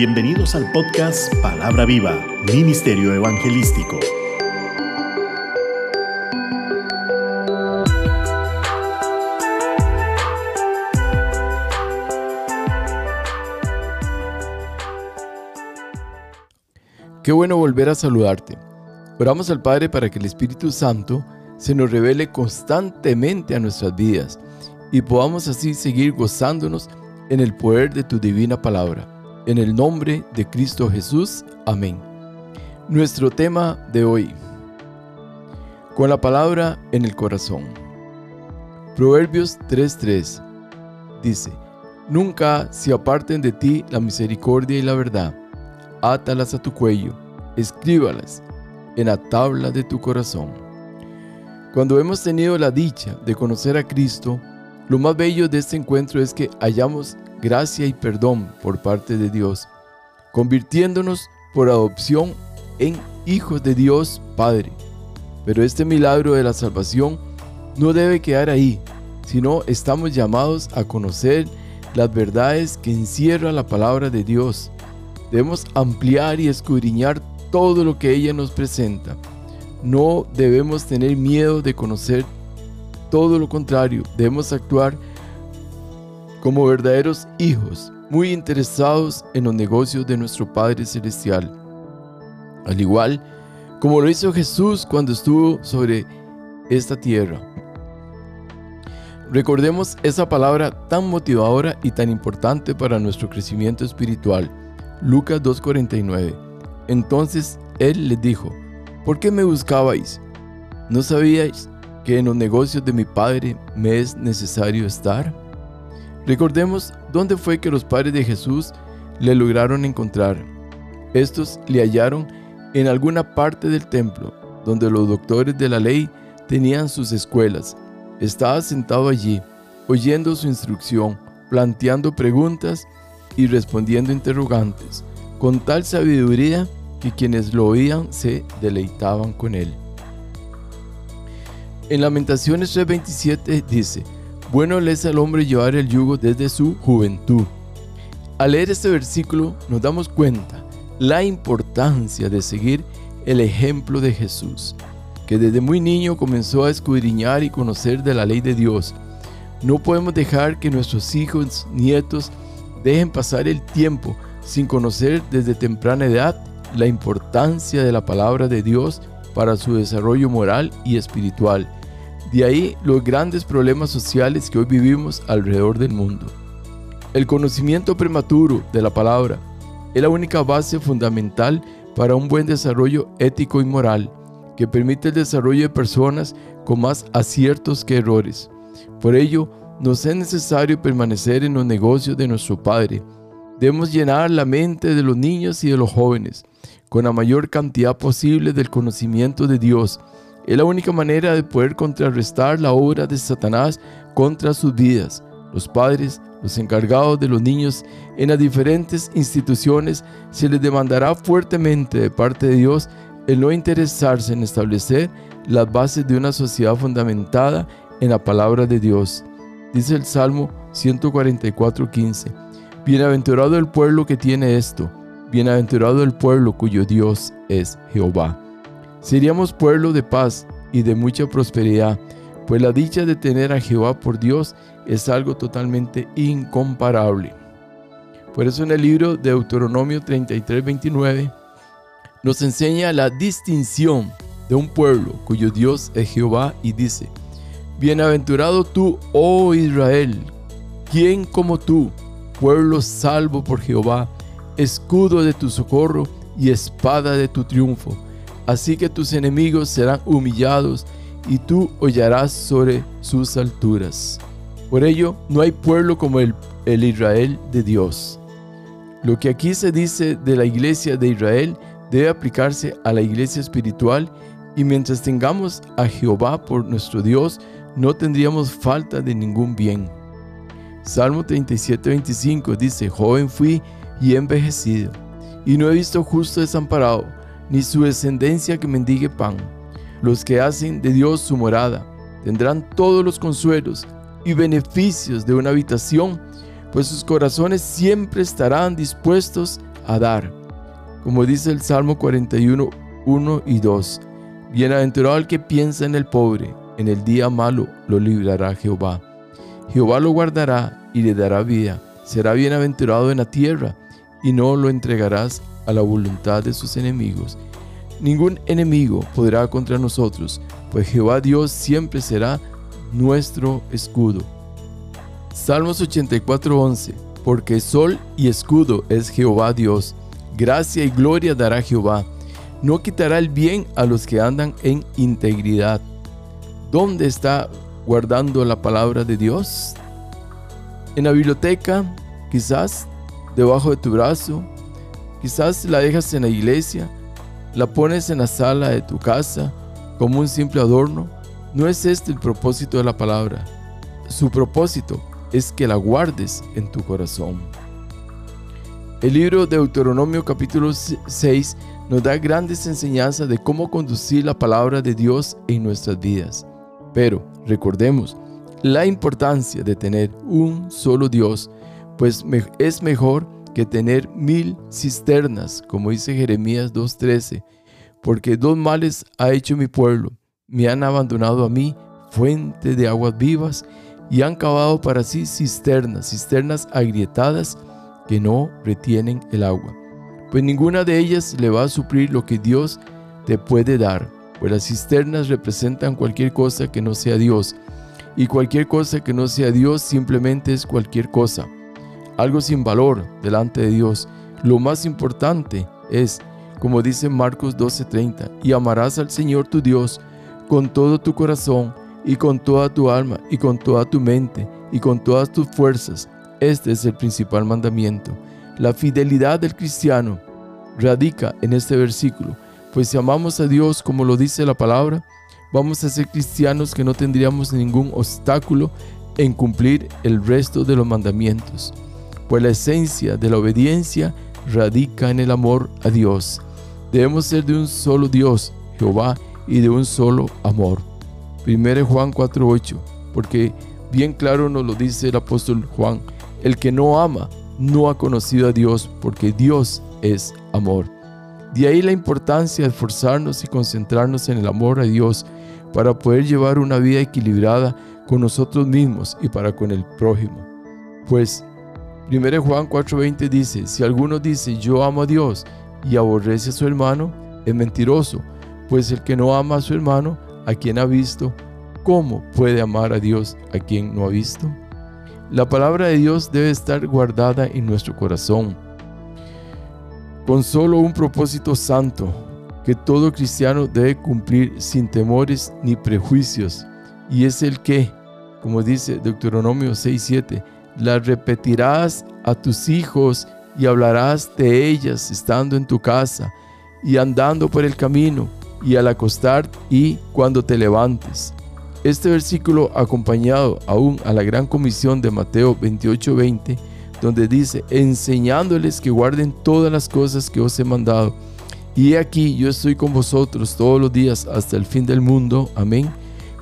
Bienvenidos al podcast Palabra Viva, Ministerio Evangelístico. Qué bueno volver a saludarte. Oramos al Padre para que el Espíritu Santo se nos revele constantemente a nuestras vidas y podamos así seguir gozándonos en el poder de tu divina palabra. En el nombre de Cristo Jesús. Amén. Nuestro tema de hoy. Con la palabra en el corazón. Proverbios 3:3 dice, Nunca se aparten de ti la misericordia y la verdad. Átalas a tu cuello, escríbalas en la tabla de tu corazón. Cuando hemos tenido la dicha de conocer a Cristo, lo más bello de este encuentro es que hayamos gracia y perdón por parte de Dios, convirtiéndonos por adopción en hijos de Dios Padre. Pero este milagro de la salvación no debe quedar ahí, sino estamos llamados a conocer las verdades que encierra la palabra de Dios. Debemos ampliar y escudriñar todo lo que ella nos presenta. No debemos tener miedo de conocer todo lo contrario, debemos actuar como verdaderos hijos, muy interesados en los negocios de nuestro Padre Celestial. Al igual como lo hizo Jesús cuando estuvo sobre esta tierra. Recordemos esa palabra tan motivadora y tan importante para nuestro crecimiento espiritual. Lucas 2.49. Entonces él les dijo, ¿por qué me buscabais? ¿No sabíais que en los negocios de mi Padre me es necesario estar? Recordemos dónde fue que los padres de Jesús le lograron encontrar. Estos le hallaron en alguna parte del templo, donde los doctores de la ley tenían sus escuelas. Estaba sentado allí, oyendo su instrucción, planteando preguntas y respondiendo interrogantes, con tal sabiduría que quienes lo oían se deleitaban con él. En Lamentaciones 3:27 dice, bueno le es al hombre llevar el yugo desde su juventud. Al leer este versículo nos damos cuenta la importancia de seguir el ejemplo de Jesús, que desde muy niño comenzó a escudriñar y conocer de la ley de Dios. No podemos dejar que nuestros hijos, nietos, dejen pasar el tiempo sin conocer desde temprana edad la importancia de la palabra de Dios para su desarrollo moral y espiritual de ahí los grandes problemas sociales que hoy vivimos alrededor del mundo. El conocimiento prematuro de la palabra es la única base fundamental para un buen desarrollo ético y moral que permite el desarrollo de personas con más aciertos que errores. Por ello, nos es necesario permanecer en los negocios de nuestro Padre. Debemos llenar la mente de los niños y de los jóvenes con la mayor cantidad posible del conocimiento de Dios es la única manera de poder contrarrestar la obra de Satanás contra sus vidas. Los padres, los encargados de los niños en las diferentes instituciones, se les demandará fuertemente de parte de Dios el no interesarse en establecer las bases de una sociedad fundamentada en la palabra de Dios. Dice el Salmo 144:15. Bienaventurado el pueblo que tiene esto, bienaventurado el pueblo cuyo Dios es Jehová. Seríamos pueblo de paz y de mucha prosperidad, pues la dicha de tener a Jehová por Dios es algo totalmente incomparable. Por eso en el libro de Deuteronomio 33, 29 nos enseña la distinción de un pueblo cuyo Dios es Jehová y dice, Bienaventurado tú, oh Israel, ¿quién como tú, pueblo salvo por Jehová, escudo de tu socorro y espada de tu triunfo? Así que tus enemigos serán humillados y tú hollarás sobre sus alturas. Por ello, no hay pueblo como el, el Israel de Dios. Lo que aquí se dice de la iglesia de Israel debe aplicarse a la iglesia espiritual y mientras tengamos a Jehová por nuestro Dios, no tendríamos falta de ningún bien. Salmo 37, 25 dice, joven fui y envejecido, y no he visto justo desamparado, ni su descendencia que mendigue pan. Los que hacen de Dios su morada tendrán todos los consuelos y beneficios de una habitación, pues sus corazones siempre estarán dispuestos a dar. Como dice el Salmo 41, 1 y 2. Bienaventurado el que piensa en el pobre, en el día malo lo librará Jehová. Jehová lo guardará y le dará vida. Será bienaventurado en la tierra y no lo entregarás a la voluntad de sus enemigos. Ningún enemigo podrá contra nosotros, pues Jehová Dios siempre será nuestro escudo. Salmos 84:11 Porque sol y escudo es Jehová Dios, gracia y gloria dará Jehová. No quitará el bien a los que andan en integridad. ¿Dónde está guardando la palabra de Dios? En la biblioteca, quizás debajo de tu brazo, quizás la dejas en la iglesia, la pones en la sala de tu casa como un simple adorno. No es este el propósito de la palabra. Su propósito es que la guardes en tu corazón. El libro de Deuteronomio capítulo 6 nos da grandes enseñanzas de cómo conducir la palabra de Dios en nuestras vidas. Pero recordemos la importancia de tener un solo Dios, pues es mejor que tener mil cisternas, como dice Jeremías 2.13, porque dos males ha hecho mi pueblo, me han abandonado a mí, fuente de aguas vivas, y han cavado para sí cisternas, cisternas agrietadas que no retienen el agua. Pues ninguna de ellas le va a suplir lo que Dios te puede dar, pues las cisternas representan cualquier cosa que no sea Dios, y cualquier cosa que no sea Dios simplemente es cualquier cosa, algo sin valor delante de Dios. Lo más importante es, como dice Marcos 12:30, y amarás al Señor tu Dios con todo tu corazón, y con toda tu alma y con toda tu mente y con todas tus fuerzas. Este es el principal mandamiento. La fidelidad del cristiano radica en este versículo, pues si amamos a Dios como lo dice la palabra, vamos a ser cristianos que no tendríamos ningún obstáculo en cumplir el resto de los mandamientos, pues la esencia de la obediencia radica en el amor a Dios. Debemos ser de un solo Dios, Jehová, y de un solo amor. 1 Juan 4:8, porque bien claro nos lo dice el apóstol Juan, el que no ama no ha conocido a Dios, porque Dios es amor. De ahí la importancia de esforzarnos y concentrarnos en el amor a Dios para poder llevar una vida equilibrada con nosotros mismos y para con el prójimo. Pues 1 Juan 4:20 dice, si alguno dice yo amo a Dios y aborrece a su hermano, es mentiroso, pues el que no ama a su hermano a quien ha visto, ¿cómo puede amar a Dios a quien no ha visto? La palabra de Dios debe estar guardada en nuestro corazón, con solo un propósito santo que todo cristiano debe cumplir sin temores ni prejuicios, y es el que, como dice Deuteronomio 6:7, las repetirás a tus hijos y hablarás de ellas estando en tu casa y andando por el camino y al acostar y cuando te levantes. Este versículo acompañado aún a la gran comisión de Mateo 28:20, donde dice, enseñándoles que guarden todas las cosas que os he mandado. Y aquí yo estoy con vosotros todos los días hasta el fin del mundo. Amén.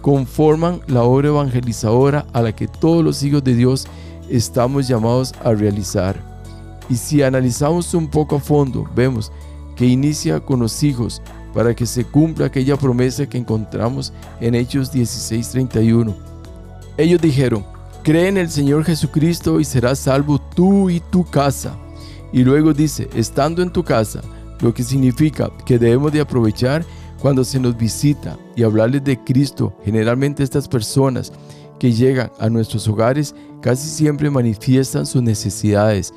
Conforman la obra evangelizadora a la que todos los hijos de Dios estamos llamados a realizar. Y si analizamos un poco a fondo, vemos que inicia con los hijos, para que se cumpla aquella promesa que encontramos en Hechos 16:31. Ellos dijeron, cree en el Señor Jesucristo y serás salvo tú y tu casa. Y luego dice, estando en tu casa, lo que significa que debemos de aprovechar cuando se nos visita y hablarles de Cristo. Generalmente estas personas que llegan a nuestros hogares casi siempre manifiestan sus necesidades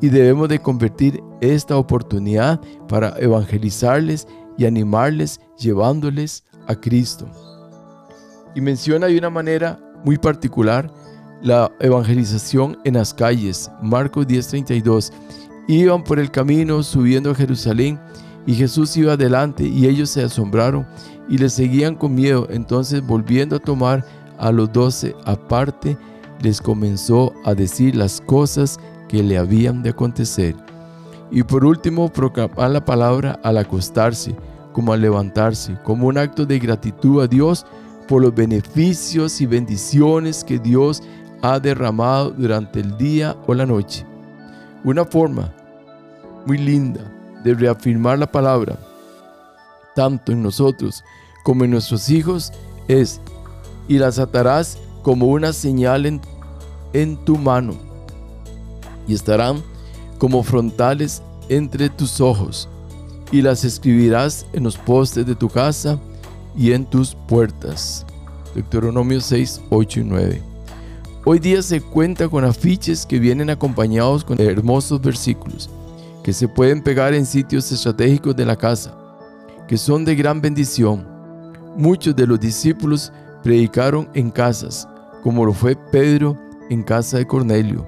y debemos de convertir esta oportunidad para evangelizarles y animarles llevándoles a Cristo. Y menciona de una manera muy particular la evangelización en las calles. Marcos 10:32. Iban por el camino subiendo a Jerusalén y Jesús iba adelante y ellos se asombraron y le seguían con miedo. Entonces volviendo a tomar a los doce aparte, les comenzó a decir las cosas que le habían de acontecer. Y por último, proclamar la palabra al acostarse, como al levantarse, como un acto de gratitud a Dios por los beneficios y bendiciones que Dios ha derramado durante el día o la noche. Una forma muy linda de reafirmar la palabra, tanto en nosotros como en nuestros hijos, es, y las atarás como una señal en, en tu mano, y estarán como frontales entre tus ojos, y las escribirás en los postes de tu casa y en tus puertas. Deuteronomio 6, 8 y 9. Hoy día se cuenta con afiches que vienen acompañados con hermosos versículos que se pueden pegar en sitios estratégicos de la casa, que son de gran bendición. Muchos de los discípulos predicaron en casas, como lo fue Pedro en casa de Cornelio.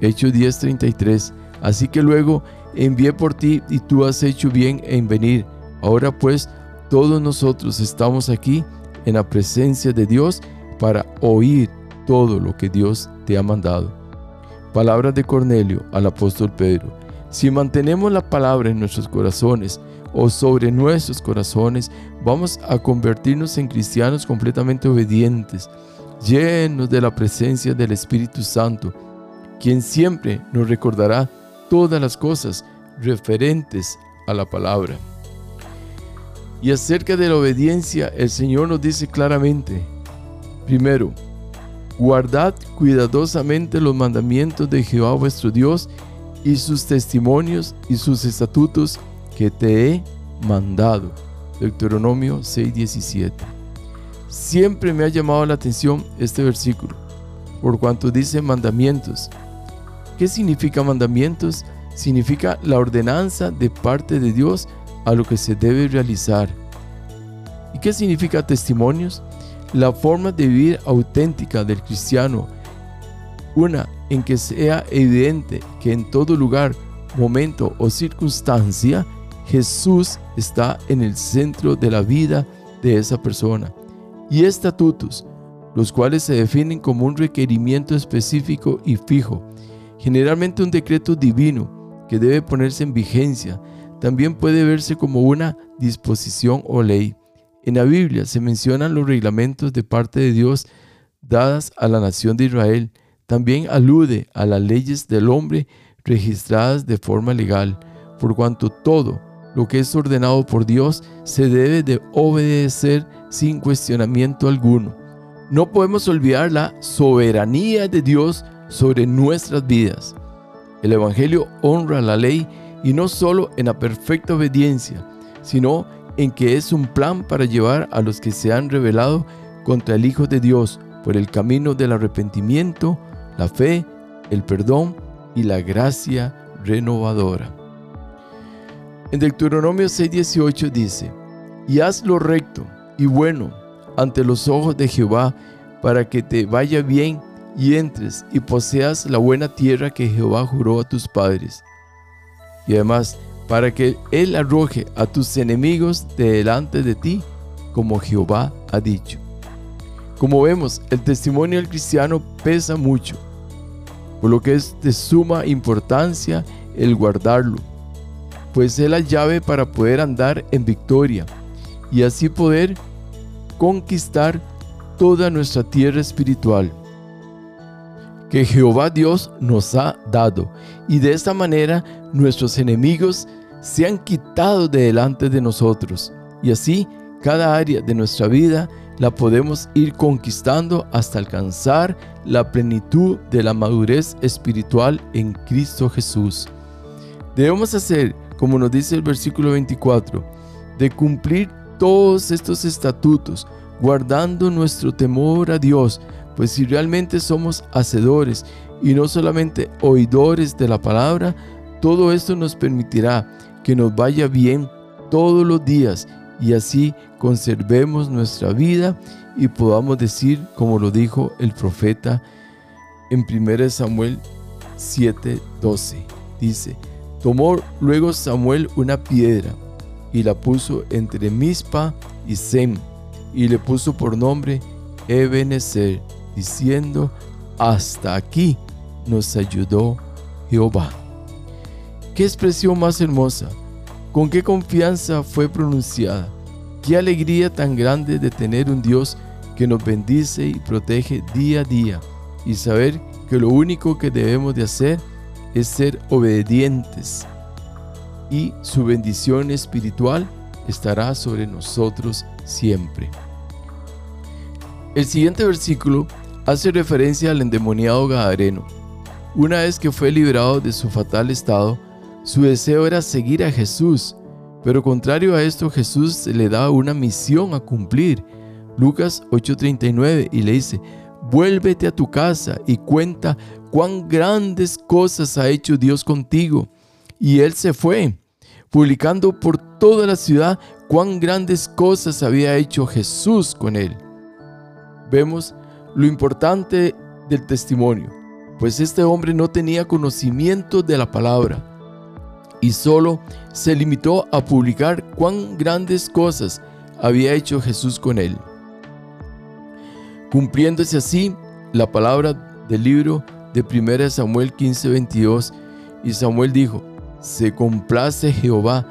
Hechos 10:33. Así que luego envié por ti y tú has hecho bien en venir. Ahora pues, todos nosotros estamos aquí en la presencia de Dios para oír todo lo que Dios te ha mandado. Palabras de Cornelio al apóstol Pedro. Si mantenemos la palabra en nuestros corazones o sobre nuestros corazones, vamos a convertirnos en cristianos completamente obedientes, llenos de la presencia del Espíritu Santo, quien siempre nos recordará todas las cosas referentes a la palabra. Y acerca de la obediencia, el Señor nos dice claramente, primero, guardad cuidadosamente los mandamientos de Jehová vuestro Dios y sus testimonios y sus estatutos que te he mandado. Deuteronomio 6:17. Siempre me ha llamado la atención este versículo, por cuanto dice mandamientos. ¿Qué significa mandamientos? Significa la ordenanza de parte de Dios a lo que se debe realizar. ¿Y qué significa testimonios? La forma de vivir auténtica del cristiano. Una en que sea evidente que en todo lugar, momento o circunstancia, Jesús está en el centro de la vida de esa persona. Y estatutos, los cuales se definen como un requerimiento específico y fijo, generalmente un decreto divino que debe ponerse en vigencia, también puede verse como una disposición o ley. En la Biblia se mencionan los reglamentos de parte de Dios dadas a la nación de Israel, también alude a las leyes del hombre registradas de forma legal, por cuanto todo lo que es ordenado por Dios se debe de obedecer sin cuestionamiento alguno. No podemos olvidar la soberanía de Dios sobre nuestras vidas. El Evangelio honra la ley y no solo en la perfecta obediencia, sino en que es un plan para llevar a los que se han rebelado contra el Hijo de Dios por el camino del arrepentimiento, la fe, el perdón y la gracia renovadora. En Deuteronomio 6:18 dice, y haz lo recto y bueno ante los ojos de Jehová, para que te vaya bien y entres y poseas la buena tierra que Jehová juró a tus padres. Y además, para que Él arroje a tus enemigos de delante de ti, como Jehová ha dicho. Como vemos, el testimonio del cristiano pesa mucho, por lo que es de suma importancia el guardarlo, pues es la llave para poder andar en victoria y así poder conquistar toda nuestra tierra espiritual que Jehová Dios nos ha dado y de esta manera nuestros enemigos se han quitado de delante de nosotros y así cada área de nuestra vida la podemos ir conquistando hasta alcanzar la plenitud de la madurez espiritual en Cristo Jesús. Debemos hacer, como nos dice el versículo 24, de cumplir todos estos estatutos, guardando nuestro temor a Dios, pues si realmente somos hacedores y no solamente oidores de la palabra, todo esto nos permitirá que nos vaya bien todos los días y así conservemos nuestra vida y podamos decir, como lo dijo el profeta en 1 Samuel 7:12. Dice, tomó luego Samuel una piedra y la puso entre Mispa y Sem y le puso por nombre Ebenezer, diciendo, hasta aquí nos ayudó Jehová. Qué expresión más hermosa con qué confianza fue pronunciada. Qué alegría tan grande de tener un Dios que nos bendice y protege día a día y saber que lo único que debemos de hacer es ser obedientes y su bendición espiritual estará sobre nosotros siempre. El siguiente versículo hace referencia al endemoniado Gadareno. Una vez que fue liberado de su fatal estado, su deseo era seguir a Jesús, pero contrario a esto Jesús le da una misión a cumplir. Lucas 8:39 y le dice, vuélvete a tu casa y cuenta cuán grandes cosas ha hecho Dios contigo. Y él se fue, publicando por toda la ciudad cuán grandes cosas había hecho Jesús con él. Vemos lo importante del testimonio, pues este hombre no tenía conocimiento de la palabra y solo se limitó a publicar cuán grandes cosas había hecho Jesús con él. Cumpliéndose así la palabra del libro de 1 Samuel 15:22, y Samuel dijo, se complace Jehová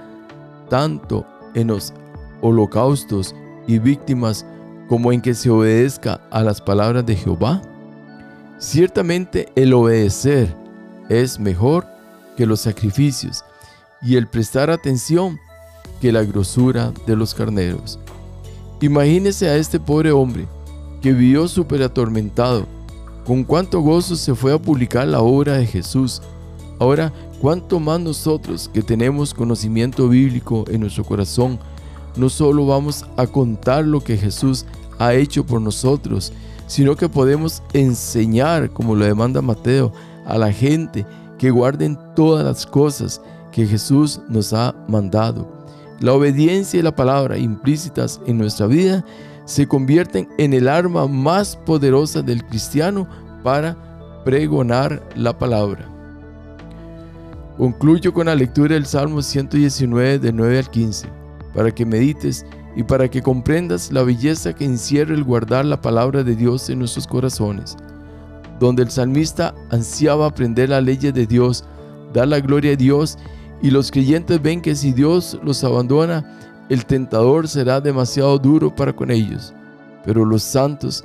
tanto en los holocaustos y víctimas como en que se obedezca a las palabras de Jehová? Ciertamente el obedecer es mejor que los sacrificios y el prestar atención que la grosura de los carneros. Imagínese a este pobre hombre que vivió súper atormentado. Con cuánto gozo se fue a publicar la obra de Jesús. Ahora, cuánto más nosotros que tenemos conocimiento bíblico en nuestro corazón, no solo vamos a contar lo que Jesús ha hecho por nosotros, sino que podemos enseñar, como lo demanda Mateo, a la gente que guarden todas las cosas que Jesús nos ha mandado. La obediencia y la palabra implícitas en nuestra vida se convierten en el arma más poderosa del cristiano para pregonar la palabra. Concluyo con la lectura del Salmo 119 de 9 al 15 para que medites y para que comprendas la belleza que encierra el guardar la palabra de Dios en nuestros corazones, donde el salmista ansiaba aprender la ley de Dios, dar la gloria a Dios, y los creyentes ven que si Dios los abandona, el tentador será demasiado duro para con ellos. Pero los santos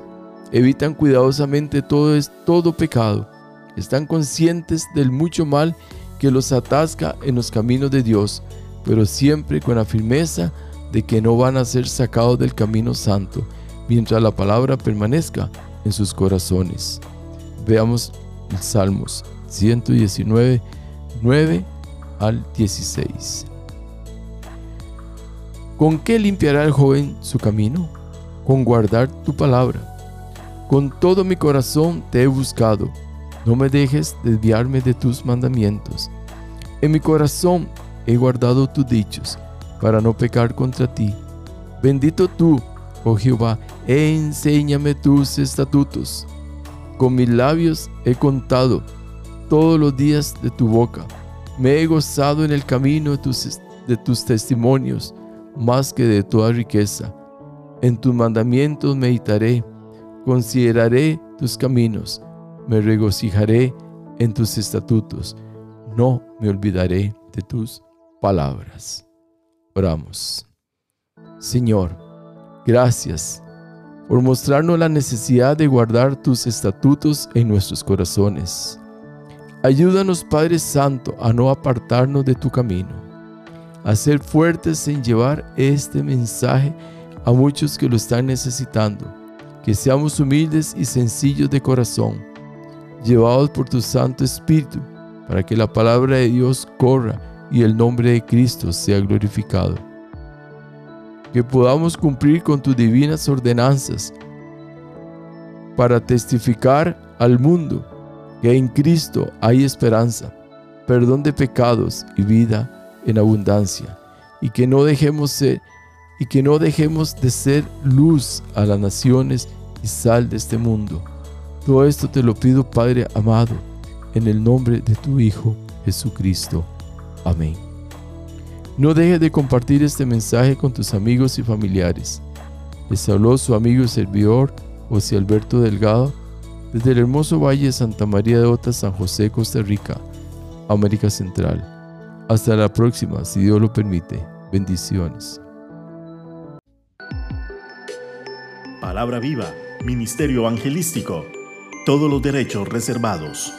evitan cuidadosamente todo, todo pecado, están conscientes del mucho mal que los atasca en los caminos de Dios, pero siempre con la firmeza de que no van a ser sacados del camino santo mientras la palabra permanezca en sus corazones. Veamos el Salmos 119, 9 al 16. ¿Con qué limpiará el joven su camino? Con guardar tu palabra. Con todo mi corazón te he buscado. No me dejes desviarme de tus mandamientos. En mi corazón he guardado tus dichos para no pecar contra ti. Bendito tú, oh Jehová, e enséñame tus estatutos. Con mis labios he contado todos los días de tu boca. Me he gozado en el camino de tus, de tus testimonios más que de toda riqueza. En tus mandamientos meditaré, consideraré tus caminos, me regocijaré en tus estatutos, no me olvidaré de tus palabras. Oramos. Señor, gracias por mostrarnos la necesidad de guardar tus estatutos en nuestros corazones. Ayúdanos, Padre Santo, a no apartarnos de tu camino, a ser fuertes en llevar este mensaje a muchos que lo están necesitando, que seamos humildes y sencillos de corazón, llevados por tu Santo Espíritu, para que la palabra de Dios corra y el nombre de Cristo sea glorificado. Que podamos cumplir con tus divinas ordenanzas para testificar al mundo que en Cristo hay esperanza, perdón de pecados y vida en abundancia, y que no dejemos ser y que no dejemos de ser luz a las naciones y sal de este mundo. Todo esto te lo pido, Padre amado, en el nombre de tu Hijo Jesucristo. Amén. No dejes de compartir este mensaje con tus amigos y familiares. Les habló su amigo y servidor José Alberto Delgado desde el hermoso Valle de Santa María de Ota, San José, Costa Rica, América Central. Hasta la próxima, si Dios lo permite. Bendiciones. Palabra viva, Ministerio Evangelístico. Todos los derechos reservados.